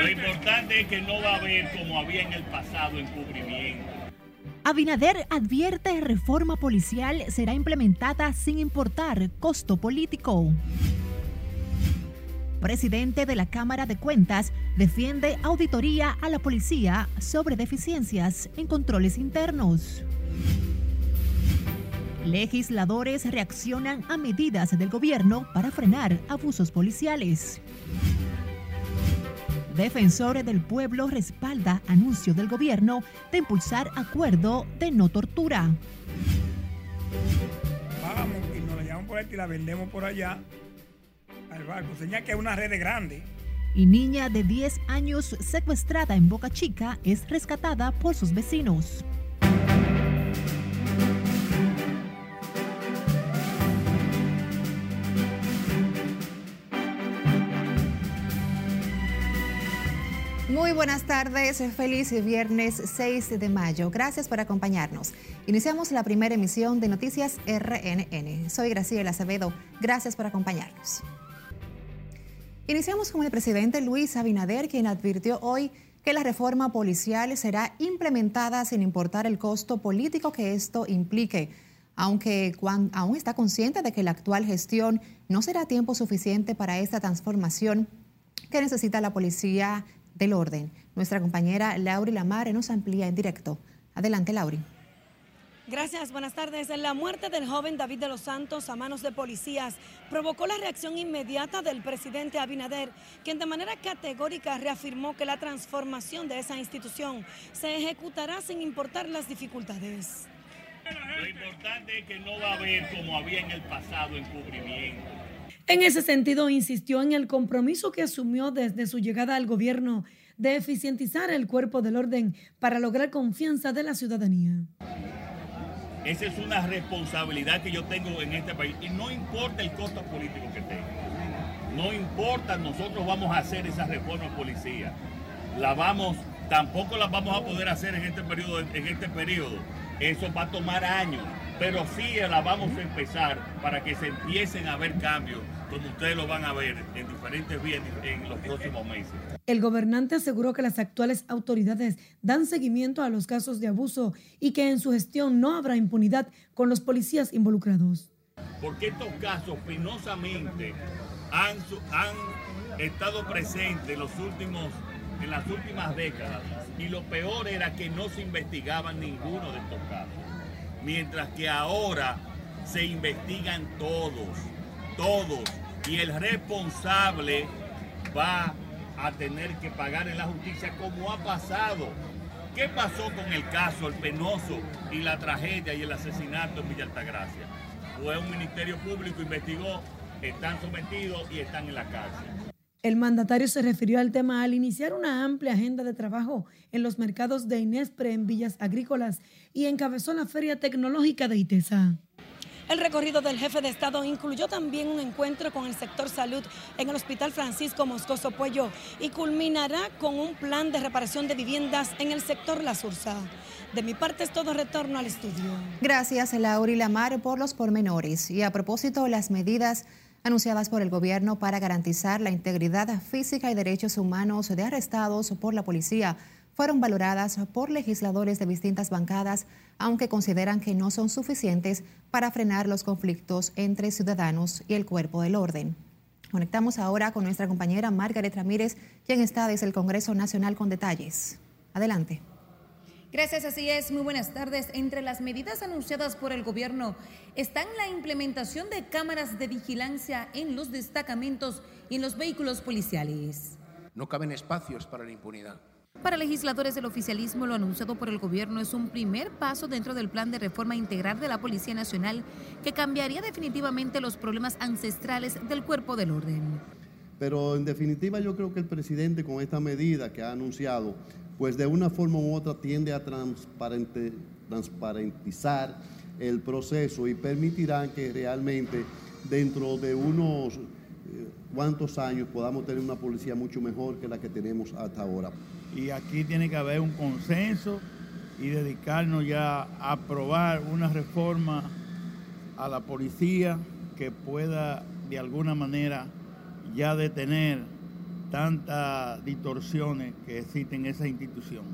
Lo importante es que no va a haber como había en el pasado encubrimiento. Abinader advierte reforma policial será implementada sin importar costo político. Presidente de la Cámara de Cuentas defiende auditoría a la policía sobre deficiencias en controles internos. Legisladores reaccionan a medidas del gobierno para frenar abusos policiales. Defensor del Pueblo respalda anuncio del gobierno de impulsar acuerdo de no tortura. Vamos y nos la llevamos por aquí y la vendemos por allá al barco. Señala que es una red grande. Y niña de 10 años secuestrada en Boca Chica es rescatada por sus vecinos. Muy buenas tardes, feliz viernes 6 de mayo. Gracias por acompañarnos. Iniciamos la primera emisión de Noticias RNN. Soy Graciela Acevedo. Gracias por acompañarnos. Iniciamos con el presidente Luis Abinader, quien advirtió hoy que la reforma policial será implementada sin importar el costo político que esto implique, aunque aún está consciente de que la actual gestión no será tiempo suficiente para esta transformación que necesita la policía del orden. Nuestra compañera Lauri Lamare nos amplía en directo. Adelante, Lauri. Gracias, buenas tardes. La muerte del joven David de los Santos a manos de policías provocó la reacción inmediata del presidente Abinader, quien de manera categórica reafirmó que la transformación de esa institución se ejecutará sin importar las dificultades. Lo importante es que no va a haber como había en el pasado encubrimiento en ese sentido, insistió en el compromiso que asumió desde su llegada al gobierno de eficientizar el cuerpo del orden para lograr confianza de la ciudadanía. Esa es una responsabilidad que yo tengo en este país y no importa el costo político que tenga. No importa, nosotros vamos a hacer esa reforma policía. La vamos, tampoco la vamos a poder hacer en este periodo, en este periodo. Eso va a tomar años, pero sí la vamos a empezar para que se empiecen a ver cambios como ustedes lo van a ver en diferentes vías en los próximos meses. El gobernante aseguró que las actuales autoridades dan seguimiento a los casos de abuso y que en su gestión no habrá impunidad con los policías involucrados. Porque estos casos penosamente han, han estado presentes en, los últimos, en las últimas décadas y lo peor era que no se investigaban ninguno de estos casos. Mientras que ahora se investigan todos todos y el responsable va a tener que pagar en la justicia como ha pasado. ¿Qué pasó con el caso, el penoso y la tragedia y el asesinato en Villa Altagracia? Fue un ministerio público, investigó, están sometidos y están en la cárcel. El mandatario se refirió al tema al iniciar una amplia agenda de trabajo en los mercados de Inespre en Villas Agrícolas y encabezó la Feria Tecnológica de ITESA. El recorrido del jefe de Estado incluyó también un encuentro con el sector salud en el Hospital Francisco Moscoso Puello y culminará con un plan de reparación de viviendas en el sector La Sursa. De mi parte es todo retorno al estudio. Gracias, Laura y Lamar, por los pormenores. Y a propósito, las medidas anunciadas por el gobierno para garantizar la integridad física y derechos humanos de arrestados por la policía fueron valoradas por legisladores de distintas bancadas, aunque consideran que no son suficientes para frenar los conflictos entre ciudadanos y el cuerpo del orden. Conectamos ahora con nuestra compañera Margaret Ramírez, quien está desde el Congreso Nacional con detalles. Adelante. Gracias, así es. Muy buenas tardes. Entre las medidas anunciadas por el gobierno están la implementación de cámaras de vigilancia en los destacamentos y en los vehículos policiales. No caben espacios para la impunidad. Para legisladores del oficialismo, lo anunciado por el gobierno es un primer paso dentro del plan de reforma integral de la Policía Nacional que cambiaría definitivamente los problemas ancestrales del cuerpo del orden. Pero en definitiva yo creo que el presidente con esta medida que ha anunciado, pues de una forma u otra tiende a transparentizar el proceso y permitirá que realmente dentro de unos eh, cuantos años podamos tener una policía mucho mejor que la que tenemos hasta ahora y aquí tiene que haber un consenso y dedicarnos ya a aprobar una reforma a la policía que pueda de alguna manera ya detener tantas distorsiones que existen en esa institución.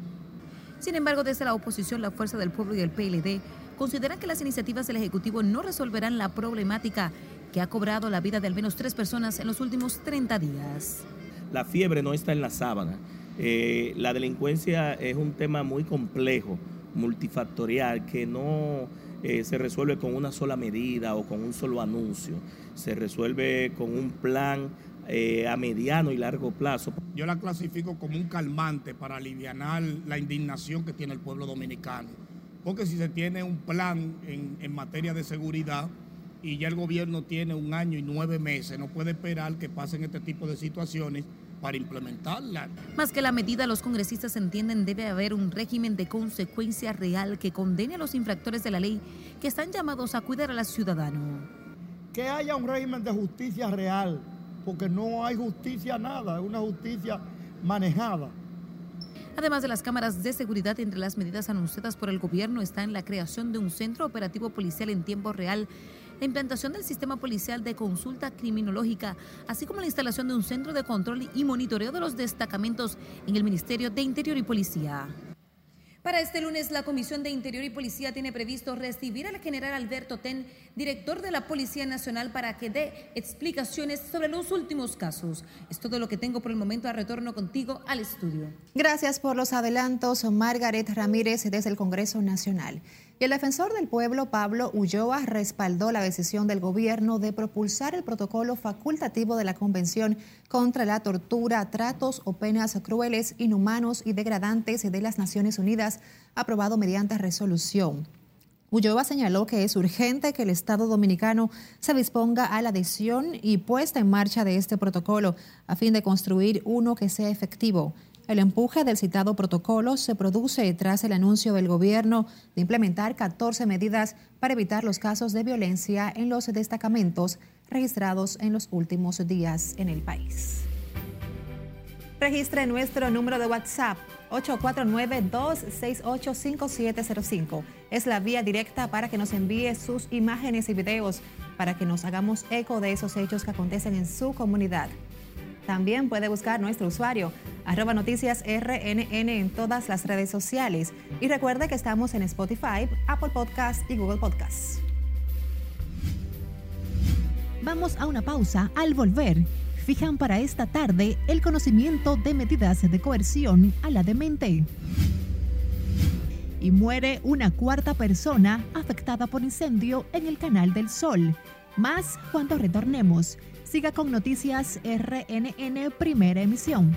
Sin embargo, desde la oposición, la Fuerza del Pueblo y el PLD consideran que las iniciativas del Ejecutivo no resolverán la problemática que ha cobrado la vida de al menos tres personas en los últimos 30 días. La fiebre no está en la sábana. Eh, la delincuencia es un tema muy complejo, multifactorial, que no eh, se resuelve con una sola medida o con un solo anuncio. Se resuelve con un plan eh, a mediano y largo plazo. Yo la clasifico como un calmante para aliviar la indignación que tiene el pueblo dominicano. Porque si se tiene un plan en, en materia de seguridad, y ya el gobierno tiene un año y nueve meses, no puede esperar que pasen este tipo de situaciones para implementarla. Más que la medida, los congresistas entienden debe haber un régimen de consecuencia real que condene a los infractores de la ley que están llamados a cuidar al ciudadano. Que haya un régimen de justicia real, porque no hay justicia nada, es una justicia manejada. Además de las cámaras de seguridad, entre las medidas anunciadas por el gobierno está en la creación de un centro operativo policial en tiempo real la implantación del sistema policial de consulta criminológica, así como la instalación de un centro de control y monitoreo de los destacamentos en el Ministerio de Interior y Policía. Para este lunes, la Comisión de Interior y Policía tiene previsto recibir al general Alberto Ten, director de la Policía Nacional, para que dé explicaciones sobre los últimos casos. Es todo lo que tengo por el momento. A retorno contigo al estudio. Gracias por los adelantos, Margaret Ramírez, desde el Congreso Nacional. Y el defensor del pueblo, Pablo Ulloa, respaldó la decisión del gobierno de propulsar el protocolo facultativo de la Convención contra la tortura, tratos o penas crueles, inhumanos y degradantes de las Naciones Unidas, aprobado mediante resolución. Ulloa señaló que es urgente que el Estado dominicano se disponga a la adhesión y puesta en marcha de este protocolo a fin de construir uno que sea efectivo. El empuje del citado protocolo se produce tras el anuncio del gobierno de implementar 14 medidas para evitar los casos de violencia en los destacamentos registrados en los últimos días en el país. Registre nuestro número de WhatsApp 849-268-5705. Es la vía directa para que nos envíe sus imágenes y videos para que nos hagamos eco de esos hechos que acontecen en su comunidad. También puede buscar nuestro usuario, arroba noticias RNN en todas las redes sociales. Y recuerde que estamos en Spotify, Apple Podcasts y Google Podcasts. Vamos a una pausa al volver. Fijan para esta tarde el conocimiento de medidas de coerción a la demente. Y muere una cuarta persona afectada por incendio en el Canal del Sol. Más cuando retornemos. Siga con Noticias RNN Primera Emisión.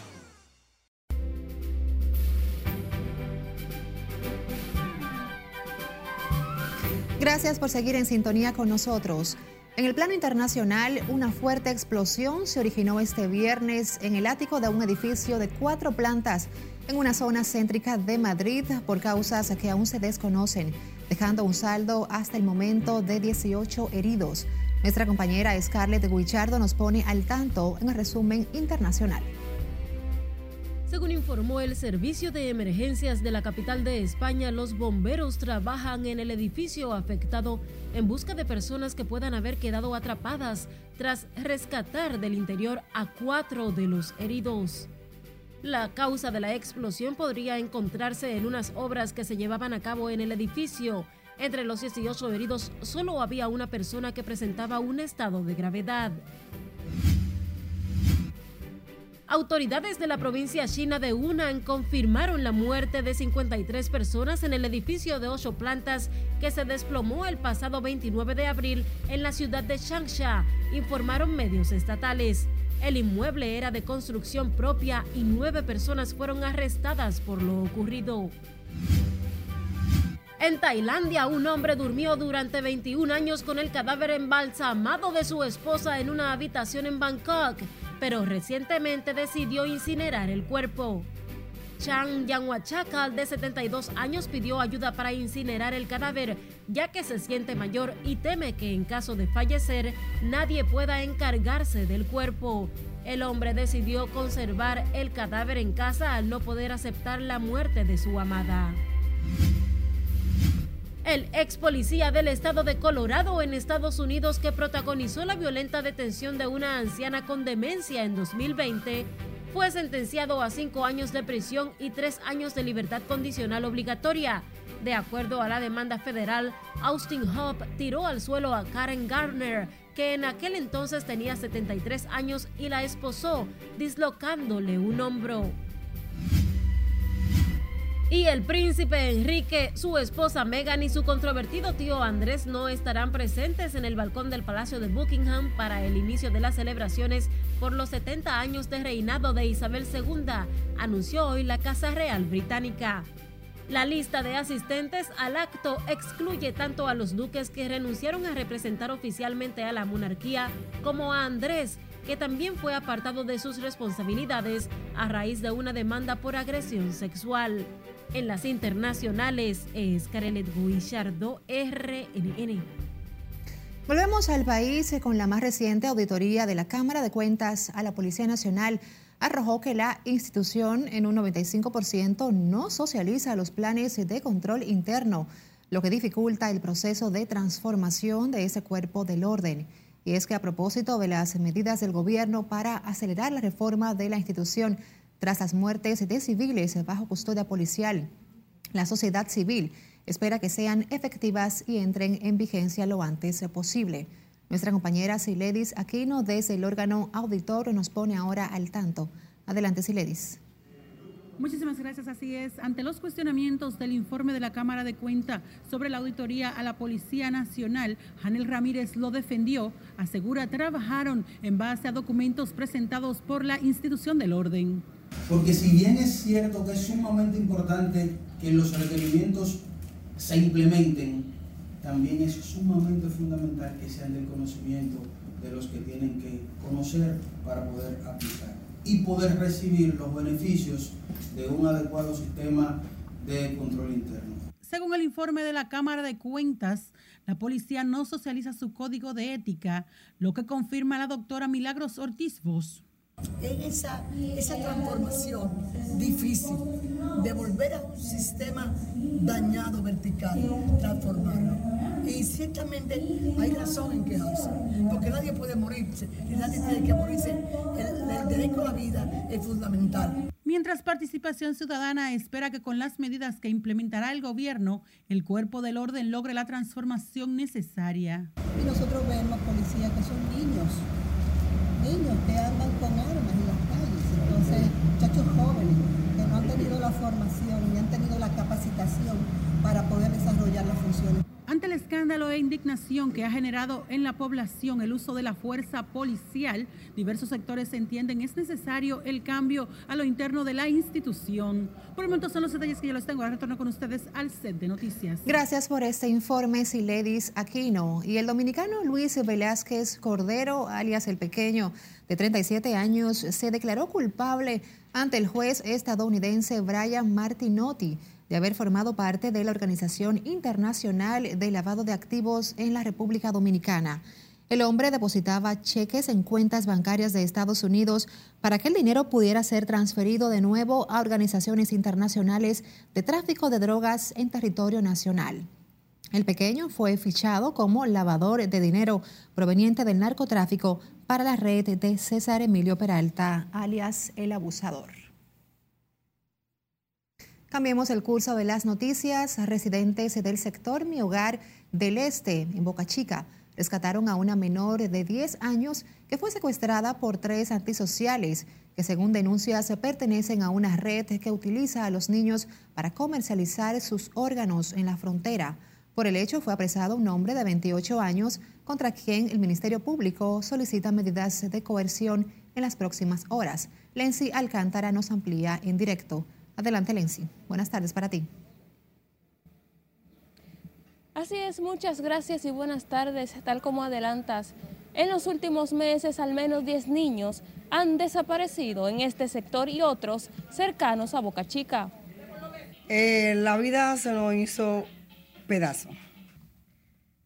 Gracias por seguir en sintonía con nosotros. En el plano internacional, una fuerte explosión se originó este viernes en el ático de un edificio de cuatro plantas en una zona céntrica de Madrid por causas que aún se desconocen, dejando un saldo hasta el momento de 18 heridos. Nuestra compañera Scarlett Guichardo nos pone al tanto en el resumen internacional. Según informó el Servicio de Emergencias de la capital de España, los bomberos trabajan en el edificio afectado en busca de personas que puedan haber quedado atrapadas tras rescatar del interior a cuatro de los heridos. La causa de la explosión podría encontrarse en unas obras que se llevaban a cabo en el edificio. Entre los 18 heridos solo había una persona que presentaba un estado de gravedad. Autoridades de la provincia china de Hunan confirmaron la muerte de 53 personas en el edificio de ocho plantas que se desplomó el pasado 29 de abril en la ciudad de Changsha, informaron medios estatales. El inmueble era de construcción propia y nueve personas fueron arrestadas por lo ocurrido. En Tailandia, un hombre durmió durante 21 años con el cadáver embalsamado de su esposa en una habitación en Bangkok, pero recientemente decidió incinerar el cuerpo. Chang Yanhuachakal, de 72 años, pidió ayuda para incinerar el cadáver, ya que se siente mayor y teme que en caso de fallecer nadie pueda encargarse del cuerpo. El hombre decidió conservar el cadáver en casa al no poder aceptar la muerte de su amada. El ex policía del estado de Colorado en Estados Unidos que protagonizó la violenta detención de una anciana con demencia en 2020 fue sentenciado a cinco años de prisión y tres años de libertad condicional obligatoria. De acuerdo a la demanda federal, Austin Hope tiró al suelo a Karen Gardner, que en aquel entonces tenía 73 años y la esposó, dislocándole un hombro. Y el príncipe Enrique, su esposa Meghan y su controvertido tío Andrés no estarán presentes en el balcón del Palacio de Buckingham para el inicio de las celebraciones por los 70 años de reinado de Isabel II, anunció hoy la Casa Real Británica. La lista de asistentes al acto excluye tanto a los duques que renunciaron a representar oficialmente a la monarquía como a Andrés, que también fue apartado de sus responsabilidades a raíz de una demanda por agresión sexual. En las internacionales es Carelet Guillardo, RNN. Volvemos al país con la más reciente auditoría de la Cámara de Cuentas a la Policía Nacional. Arrojó que la institución en un 95% no socializa los planes de control interno, lo que dificulta el proceso de transformación de ese cuerpo del orden. Y es que a propósito de las medidas del gobierno para acelerar la reforma de la institución, tras las muertes de civiles bajo custodia policial. La sociedad civil espera que sean efectivas y entren en vigencia lo antes posible. Nuestra compañera Siledis Aquino desde el órgano auditor nos pone ahora al tanto. Adelante, Siledis. Muchísimas gracias. Así es. Ante los cuestionamientos del informe de la Cámara de Cuenta sobre la auditoría a la Policía Nacional, Janel Ramírez lo defendió. Asegura trabajaron en base a documentos presentados por la institución del orden. Porque si bien es cierto que es sumamente importante que los requerimientos se implementen, también es sumamente fundamental que sean del conocimiento de los que tienen que conocer para poder aplicar y poder recibir los beneficios de un adecuado sistema de control interno. Según el informe de la Cámara de Cuentas, la policía no socializa su código de ética, lo que confirma la doctora Milagros Ortiz Vos en esa, esa transformación difícil de volver a un sistema dañado vertical, transformarlo. Y ciertamente hay razón en quejarse, porque nadie puede morirse y nadie tiene que morirse. El, el derecho a la vida es fundamental. Mientras Participación Ciudadana espera que con las medidas que implementará el gobierno, el cuerpo del orden logre la transformación necesaria. Y nosotros vemos policías que son niños niños que andan con armas en las calles, entonces muchachos jóvenes que no han tenido la formación ni han tenido la capacitación para poder desarrollar las funciones. Ante el escándalo e indignación que ha generado en la población el uso de la fuerza policial, diversos sectores entienden es necesario el cambio a lo interno de la institución. Por el momento son los detalles que yo les tengo. Ahora retorno con ustedes al set de noticias. Gracias por este informe, Siledis Aquino. Y el dominicano Luis Velázquez Cordero, alias El Pequeño, de 37 años, se declaró culpable ante el juez estadounidense Brian Martinotti de haber formado parte de la Organización Internacional de Lavado de Activos en la República Dominicana. El hombre depositaba cheques en cuentas bancarias de Estados Unidos para que el dinero pudiera ser transferido de nuevo a organizaciones internacionales de tráfico de drogas en territorio nacional. El pequeño fue fichado como lavador de dinero proveniente del narcotráfico para la red de César Emilio Peralta, alias el abusador. Cambiemos el curso de las noticias. Residentes del sector Mi Hogar del Este, en Boca Chica, rescataron a una menor de 10 años que fue secuestrada por tres antisociales que según denuncias pertenecen a una red que utiliza a los niños para comercializar sus órganos en la frontera. Por el hecho fue apresado un hombre de 28 años contra quien el Ministerio Público solicita medidas de coerción en las próximas horas. Lenzi Alcántara nos amplía en directo. Adelante, Lenzi. Buenas tardes para ti. Así es, muchas gracias y buenas tardes. Tal como adelantas, en los últimos meses al menos 10 niños han desaparecido en este sector y otros cercanos a Boca Chica. Eh, la vida se nos hizo pedazo.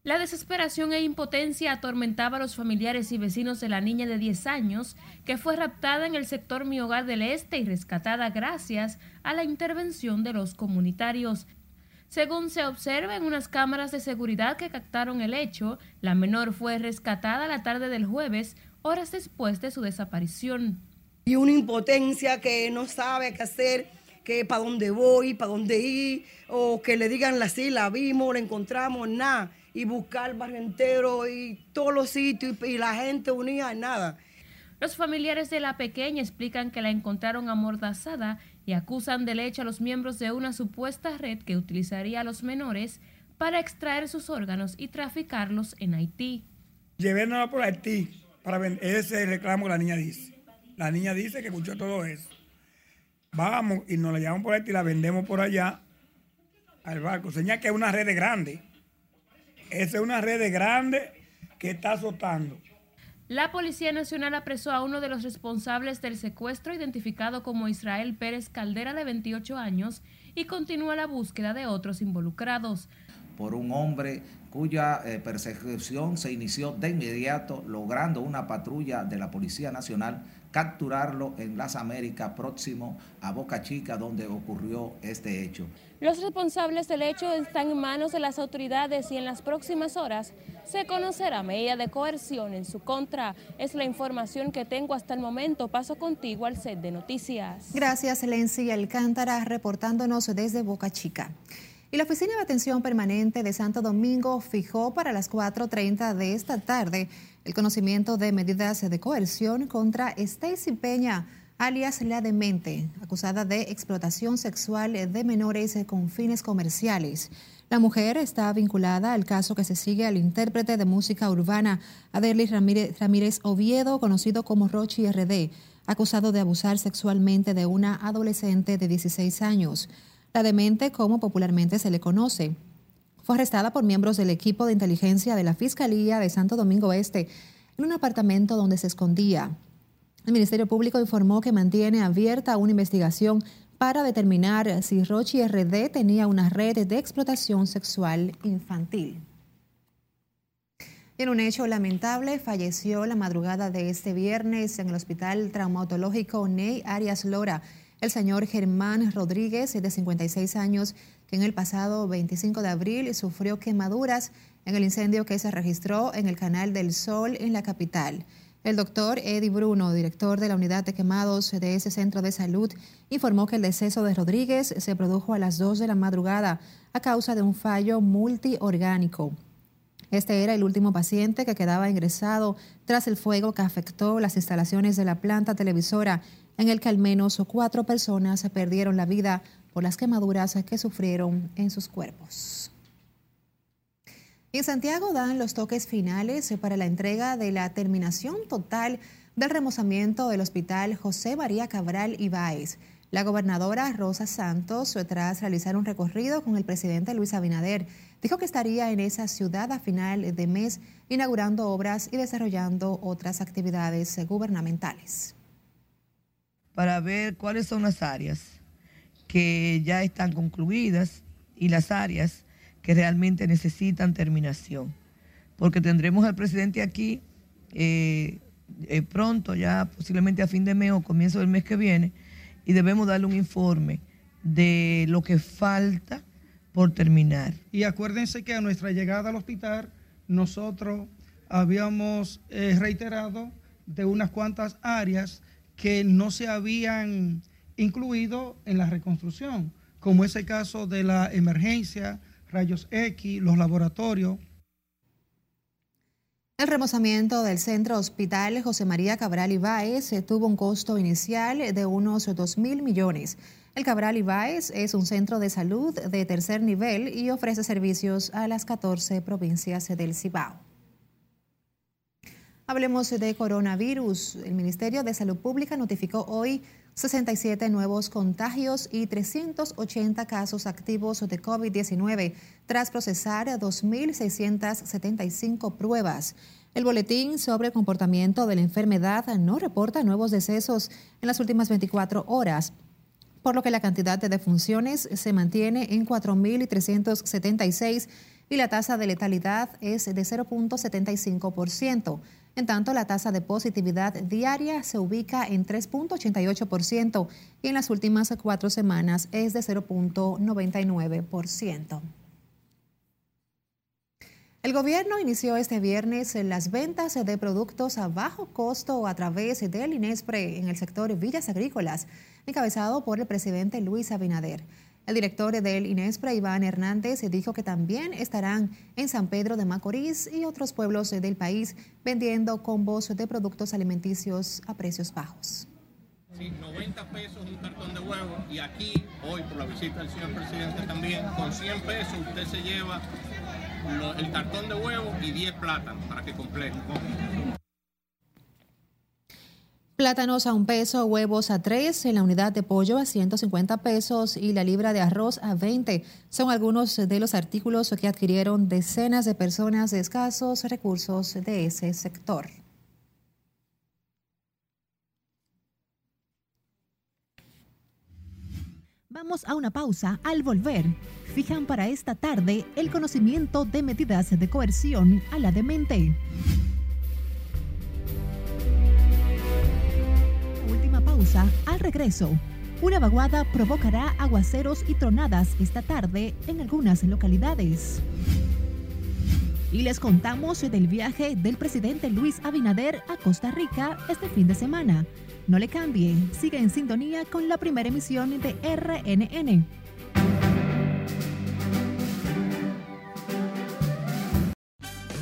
La desesperación e impotencia atormentaba a los familiares y vecinos de la niña de 10 años que fue raptada en el sector Mi Hogar del Este y rescatada gracias a la intervención de los comunitarios. Según se observa en unas cámaras de seguridad que captaron el hecho, la menor fue rescatada la tarde del jueves, horas después de su desaparición. Y una impotencia que no sabe qué hacer, que para dónde voy, para dónde ir, o que le digan así, la vimos, la encontramos, nada. Y buscar el barrio entero y todos los sitios y, la gente unida, nada. Los familiares de la pequeña explican que la encontraron amordazada y acusan del hecho a los miembros de una supuesta red que utilizaría a los menores para extraer sus órganos y traficarlos en Haití. Llevéndola por Haití para vender. Ese reclamo que la niña dice. La niña dice que escuchó todo eso. Vamos y nos la llevamos por Haití y la vendemos por allá al barco. Señala que es una red grande. Esa es una red grande que está azotando. La Policía Nacional apresó a uno de los responsables del secuestro, identificado como Israel Pérez Caldera, de 28 años, y continúa la búsqueda de otros involucrados. Por un hombre cuya eh, persecución se inició de inmediato, logrando una patrulla de la Policía Nacional capturarlo en las Américas, próximo a Boca Chica, donde ocurrió este hecho. Los responsables del hecho están en manos de las autoridades y en las próximas horas se conocerá medida de coerción en su contra. Es la información que tengo hasta el momento. Paso contigo al set de noticias. Gracias, Lency Alcántara, reportándonos desde Boca Chica. Y la Oficina de Atención Permanente de Santo Domingo fijó para las 4.30 de esta tarde el conocimiento de medidas de coerción contra Stacy Peña, alias La Demente, acusada de explotación sexual de menores con fines comerciales. La mujer está vinculada al caso que se sigue al intérprete de música urbana Adelis Ramírez, Ramírez Oviedo, conocido como Rochi RD, acusado de abusar sexualmente de una adolescente de 16 años. La demente, como popularmente se le conoce, fue arrestada por miembros del equipo de inteligencia de la Fiscalía de Santo Domingo Este en un apartamento donde se escondía. El Ministerio Público informó que mantiene abierta una investigación para determinar si Rochi RD tenía una red de explotación sexual infantil. En un hecho lamentable, falleció la madrugada de este viernes en el Hospital Traumatológico Ney Arias Lora el señor Germán Rodríguez, de 56 años, que en el pasado 25 de abril sufrió quemaduras en el incendio que se registró en el Canal del Sol en la capital. El doctor Eddie Bruno, director de la unidad de quemados de ese centro de salud, informó que el deceso de Rodríguez se produjo a las 2 de la madrugada a causa de un fallo multiorgánico. Este era el último paciente que quedaba ingresado tras el fuego que afectó las instalaciones de la planta televisora, en el que al menos cuatro personas perdieron la vida por las quemaduras que sufrieron en sus cuerpos. En Santiago dan los toques finales para la entrega de la terminación total del remozamiento del Hospital José María Cabral Ibáez. La gobernadora Rosa Santos, tras realizar un recorrido con el presidente Luis Abinader, dijo que estaría en esa ciudad a final de mes inaugurando obras y desarrollando otras actividades gubernamentales. Para ver cuáles son las áreas que ya están concluidas y las áreas que realmente necesitan terminación. Porque tendremos al presidente aquí eh, eh, pronto, ya posiblemente a fin de mes o comienzo del mes que viene, y debemos darle un informe de lo que falta por terminar. Y acuérdense que a nuestra llegada al hospital nosotros habíamos eh, reiterado de unas cuantas áreas que no se habían incluido en la reconstrucción, como es el caso de la emergencia, rayos X, los laboratorios. El remozamiento del centro hospital José María Cabral Ibáez tuvo un costo inicial de unos 2 mil millones. El Cabral Ibáez es un centro de salud de tercer nivel y ofrece servicios a las 14 provincias del Cibao. Hablemos de coronavirus. El Ministerio de Salud Pública notificó hoy 67 nuevos contagios y 380 casos activos de COVID-19 tras procesar 2.675 pruebas. El boletín sobre el comportamiento de la enfermedad no reporta nuevos decesos en las últimas 24 horas, por lo que la cantidad de defunciones se mantiene en 4.376 y la tasa de letalidad es de 0.75%. En tanto, la tasa de positividad diaria se ubica en 3.88% y en las últimas cuatro semanas es de 0.99%. El gobierno inició este viernes las ventas de productos a bajo costo a través del INESPRE en el sector Villas Agrícolas, encabezado por el presidente Luis Abinader. El director del INESPRA, Iván Hernández, dijo que también estarán en San Pedro de Macorís y otros pueblos del país vendiendo combos de productos alimenticios a precios bajos. Sí, 90 pesos un cartón de huevo y aquí, hoy por la visita del señor presidente también, con 100 pesos usted se lleva el cartón de huevo y 10 plátanos para que complete. Plátanos a un peso, huevos a tres, la unidad de pollo a 150 pesos y la libra de arroz a 20. Son algunos de los artículos que adquirieron decenas de personas de escasos recursos de ese sector. Vamos a una pausa. Al volver, fijan para esta tarde el conocimiento de medidas de coerción a la demente. Al regreso. Una vaguada provocará aguaceros y tronadas esta tarde en algunas localidades. Y les contamos del viaje del presidente Luis Abinader a Costa Rica este fin de semana. No le cambie, sigue en sintonía con la primera emisión de RNN.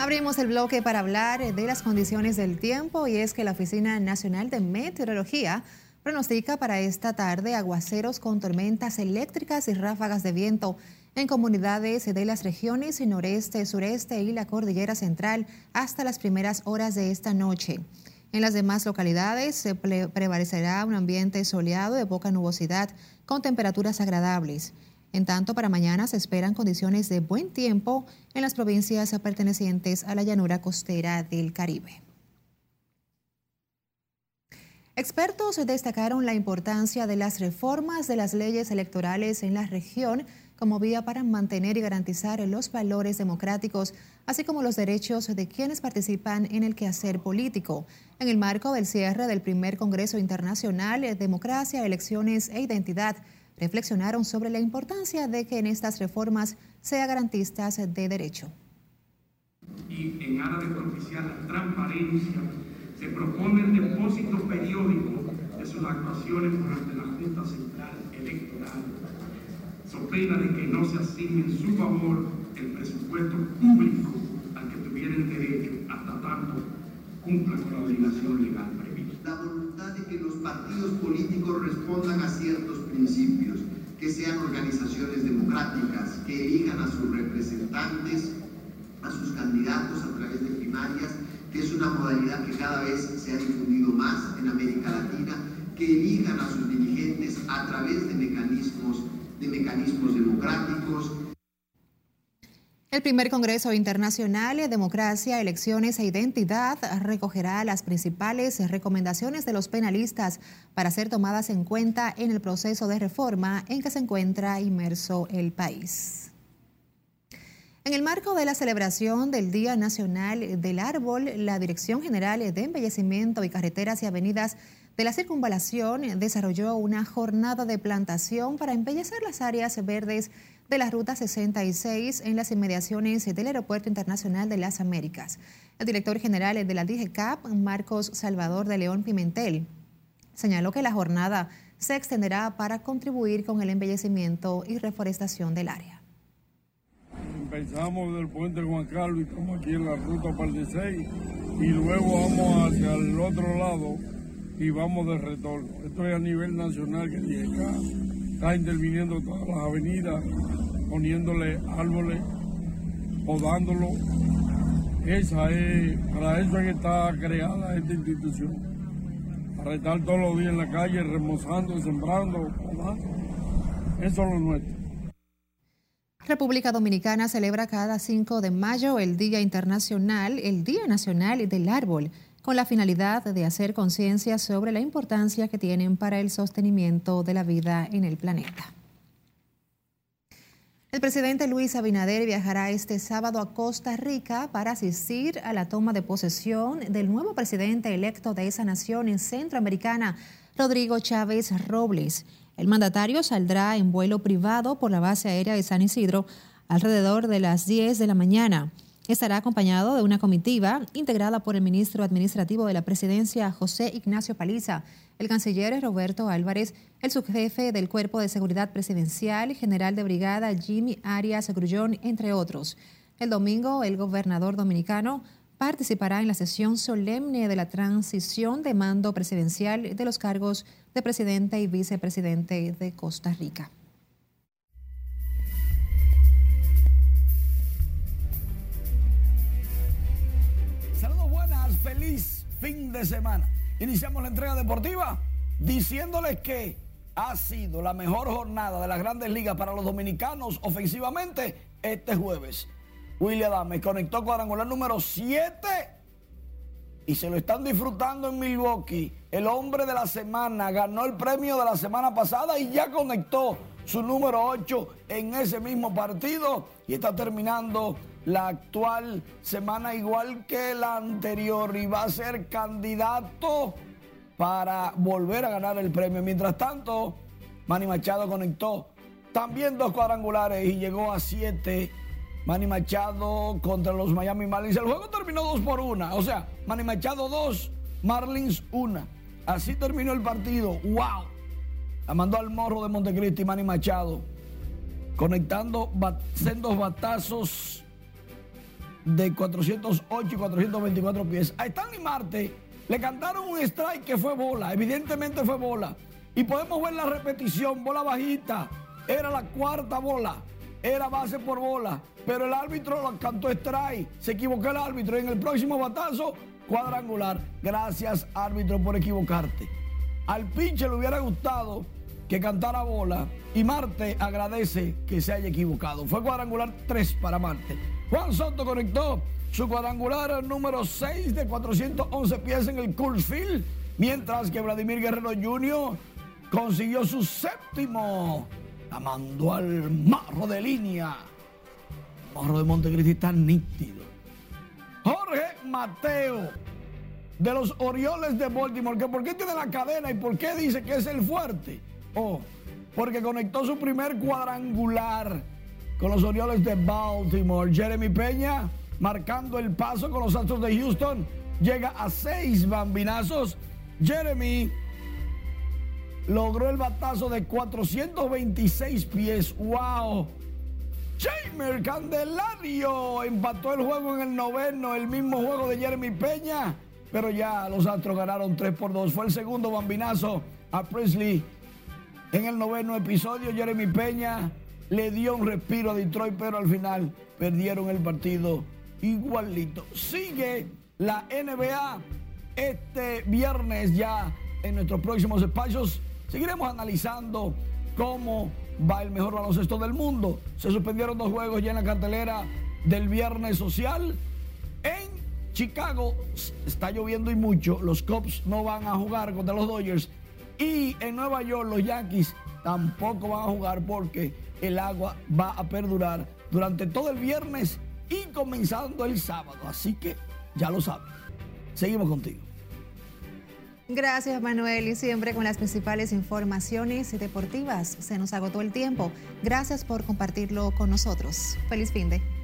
Abrimos el bloque para hablar de las condiciones del tiempo y es que la Oficina Nacional de Meteorología pronostica para esta tarde aguaceros con tormentas eléctricas y ráfagas de viento en comunidades de las regiones noreste, sureste y la cordillera central hasta las primeras horas de esta noche. En las demás localidades prevalecerá un ambiente soleado de poca nubosidad con temperaturas agradables. En tanto, para mañana se esperan condiciones de buen tiempo en las provincias pertenecientes a la llanura costera del Caribe. Expertos destacaron la importancia de las reformas de las leyes electorales en la región como vía para mantener y garantizar los valores democráticos, así como los derechos de quienes participan en el quehacer político. En el marco del cierre del primer Congreso Internacional de Democracia, Elecciones e Identidad, reflexionaron sobre la importancia de que en estas reformas sea garantistas de derecho. Y en aras de propiciar la transparencia, se propone el depósito periódico de sus actuaciones ante la Junta Central Electoral, so pena de que no se asigne en su favor el presupuesto público al que tuvieran derecho hasta tanto cumplan con la obligación legal prevista. La voluntad de que los partidos políticos respondan a ciertos que sean organizaciones democráticas, que elijan a sus representantes, a sus candidatos a través de primarias, que es una modalidad que cada vez se ha difundido más en América Latina, que elijan a sus dirigentes a través de mecanismos, de mecanismos democráticos, el primer Congreso Internacional de Democracia, Elecciones e Identidad recogerá las principales recomendaciones de los penalistas para ser tomadas en cuenta en el proceso de reforma en que se encuentra inmerso el país. En el marco de la celebración del Día Nacional del Árbol, la Dirección General de Embellecimiento y Carreteras y Avenidas de la Circunvalación desarrolló una jornada de plantación para embellecer las áreas verdes de la Ruta 66 en las inmediaciones del Aeropuerto Internacional de las Américas. El director general de la DGCAP, Marcos Salvador de León Pimentel, señaló que la jornada se extenderá para contribuir con el embellecimiento y reforestación del área. Empezamos del puente Juan Carlos y estamos aquí en la ruta 16 y luego vamos hacia el otro lado y vamos de retorno. Esto es a nivel nacional que llega, está interviniendo todas las avenidas, poniéndole árboles, podándolo. Esa es, para eso es que está creada esta institución para estar todos los días en la calle remozando, sembrando, Eso es lo nuestro. República Dominicana celebra cada 5 de mayo el Día Internacional, el Día Nacional del Árbol, con la finalidad de hacer conciencia sobre la importancia que tienen para el sostenimiento de la vida en el planeta. El presidente Luis Abinader viajará este sábado a Costa Rica para asistir a la toma de posesión del nuevo presidente electo de esa nación en centroamericana, Rodrigo Chávez Robles. El mandatario saldrá en vuelo privado por la base aérea de San Isidro alrededor de las 10 de la mañana. Estará acompañado de una comitiva integrada por el ministro administrativo de la presidencia, José Ignacio Paliza, el canciller Roberto Álvarez, el subjefe del Cuerpo de Seguridad Presidencial, general de brigada Jimmy Arias Grullón, entre otros. El domingo, el gobernador dominicano participará en la sesión solemne de la transición de mando presidencial de los cargos de presidente y vicepresidente de Costa Rica. Fin de semana. Iniciamos la entrega deportiva diciéndoles que ha sido la mejor jornada de las grandes ligas para los dominicanos ofensivamente este jueves. William Adams conectó cuadrangular número 7 y se lo están disfrutando en Milwaukee. El hombre de la semana ganó el premio de la semana pasada y ya conectó su número 8 en ese mismo partido y está terminando la actual semana igual que la anterior y va a ser candidato para volver a ganar el premio. Mientras tanto, Manny Machado conectó también dos cuadrangulares y llegó a siete. Manny Machado contra los Miami Marlins. El juego terminó dos por una. O sea, Manny Machado dos, Marlins una. Así terminó el partido. ¡Wow! La mandó al morro de Montecristi, Manny Machado. Conectando sendos batazos de 408 y 424 pies. A Stanley Marte le cantaron un strike que fue bola, evidentemente fue bola. Y podemos ver la repetición, bola bajita, era la cuarta bola, era base por bola, pero el árbitro lo cantó strike, se equivocó el árbitro en el próximo batazo, cuadrangular. Gracias árbitro por equivocarte. Al pinche le hubiera gustado que cantara bola y Marte agradece que se haya equivocado. Fue cuadrangular 3 para Marte. Juan Soto conectó su cuadrangular número 6 de 411 pies en el Coors Field, mientras que Vladimir Guerrero Jr. consiguió su séptimo. La mandó al marro de línea. Marro de Montecristi está nítido. Jorge Mateo de los Orioles de Baltimore. ¿Por qué tiene la cadena y por qué dice que es el fuerte? Oh, porque conectó su primer cuadrangular con los Orioles de Baltimore. Jeremy Peña marcando el paso con los Astros de Houston. Llega a seis bambinazos. Jeremy logró el batazo de 426 pies. ¡Wow! Jamer Candelario empató el juego en el noveno, el mismo juego de Jeremy Peña, pero ya los Astros ganaron 3 por 2. Fue el segundo bambinazo a Presley en el noveno episodio. Jeremy Peña le dio un respiro a Detroit, pero al final perdieron el partido igualito. Sigue la NBA este viernes ya en nuestros próximos espacios. Seguiremos analizando cómo va el mejor baloncesto del mundo. Se suspendieron dos juegos ya en la cartelera del viernes social. En Chicago está lloviendo y mucho. Los Cubs no van a jugar contra los Dodgers. Y en Nueva York los Yankees tampoco van a jugar porque el agua va a perdurar durante todo el viernes y comenzando el sábado. Así que ya lo saben. Seguimos contigo. Gracias, Manuel. Y siempre con las principales informaciones deportivas. Se nos agotó el tiempo. Gracias por compartirlo con nosotros. Feliz fin de.